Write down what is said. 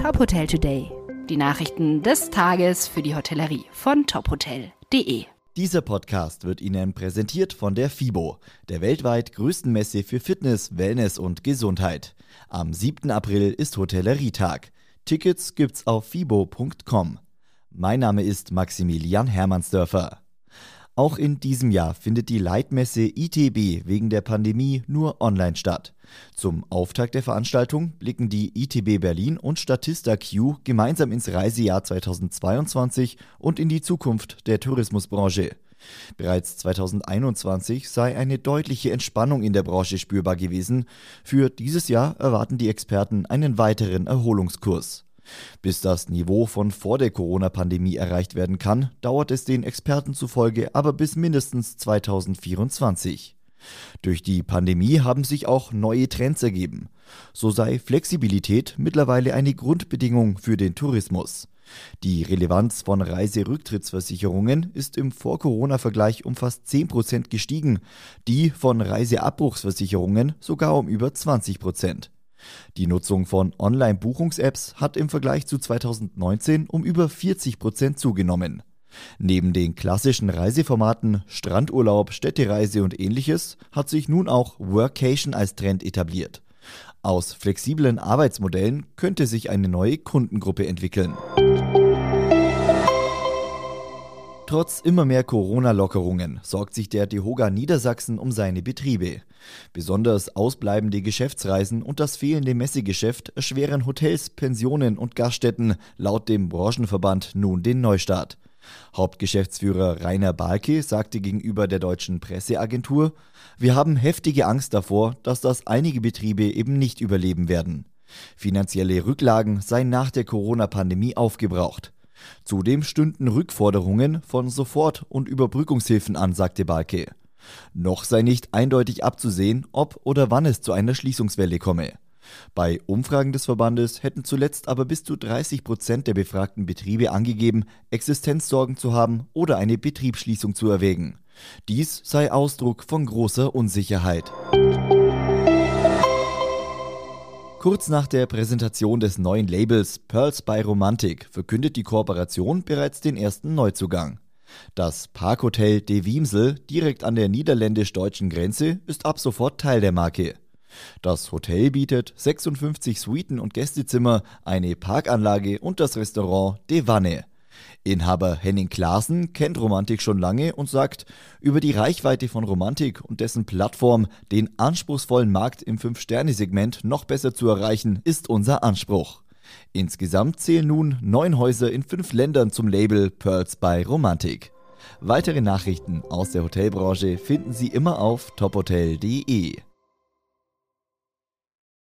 Top Hotel Today. Die Nachrichten des Tages für die Hotellerie von tophotel.de. Dieser Podcast wird Ihnen präsentiert von der FIBO, der weltweit größten Messe für Fitness, Wellness und Gesundheit. Am 7. April ist Hotellerietag. Tickets gibt's auf fibo.com. Mein Name ist Maximilian Hermannsdörfer. Auch in diesem Jahr findet die Leitmesse ITB wegen der Pandemie nur online statt. Zum Auftakt der Veranstaltung blicken die ITB Berlin und Statista Q gemeinsam ins Reisejahr 2022 und in die Zukunft der Tourismusbranche. Bereits 2021 sei eine deutliche Entspannung in der Branche spürbar gewesen. Für dieses Jahr erwarten die Experten einen weiteren Erholungskurs. Bis das Niveau von vor der Corona-Pandemie erreicht werden kann, dauert es den Experten zufolge aber bis mindestens 2024. Durch die Pandemie haben sich auch neue Trends ergeben. So sei Flexibilität mittlerweile eine Grundbedingung für den Tourismus. Die Relevanz von Reiserücktrittsversicherungen ist im Vor-Corona-Vergleich um fast 10% gestiegen, die von Reiseabbruchsversicherungen sogar um über 20%. Die Nutzung von Online-Buchungs-Apps hat im Vergleich zu 2019 um über 40 Prozent zugenommen. Neben den klassischen Reiseformaten Strandurlaub, Städtereise und ähnliches hat sich nun auch Workation als Trend etabliert. Aus flexiblen Arbeitsmodellen könnte sich eine neue Kundengruppe entwickeln. Trotz immer mehr Corona-Lockerungen sorgt sich der DEHOGA Niedersachsen um seine Betriebe. Besonders ausbleibende Geschäftsreisen und das fehlende Messegeschäft erschweren Hotels, Pensionen und Gaststätten laut dem Branchenverband nun den Neustart. Hauptgeschäftsführer Rainer Balke sagte gegenüber der deutschen Presseagentur, wir haben heftige Angst davor, dass das einige Betriebe eben nicht überleben werden. Finanzielle Rücklagen seien nach der Corona-Pandemie aufgebraucht. Zudem stünden Rückforderungen von Sofort- und Überbrückungshilfen an, sagte Balke. Noch sei nicht eindeutig abzusehen, ob oder wann es zu einer Schließungswelle komme. Bei Umfragen des Verbandes hätten zuletzt aber bis zu 30 Prozent der befragten Betriebe angegeben, Existenzsorgen zu haben oder eine Betriebsschließung zu erwägen. Dies sei Ausdruck von großer Unsicherheit. Kurz nach der Präsentation des neuen Labels Pearls by Romantik verkündet die Kooperation bereits den ersten Neuzugang. Das Parkhotel De Wiemsel direkt an der niederländisch-deutschen Grenze ist ab sofort Teil der Marke. Das Hotel bietet 56 Suiten und Gästezimmer, eine Parkanlage und das Restaurant De Wanne. Inhaber Henning Klaassen kennt Romantik schon lange und sagt, über die Reichweite von Romantik und dessen Plattform den anspruchsvollen Markt im Fünf-Sterne-Segment noch besser zu erreichen, ist unser Anspruch. Insgesamt zählen nun neun Häuser in fünf Ländern zum Label Pearls by Romantik. Weitere Nachrichten aus der Hotelbranche finden Sie immer auf tophotel.de.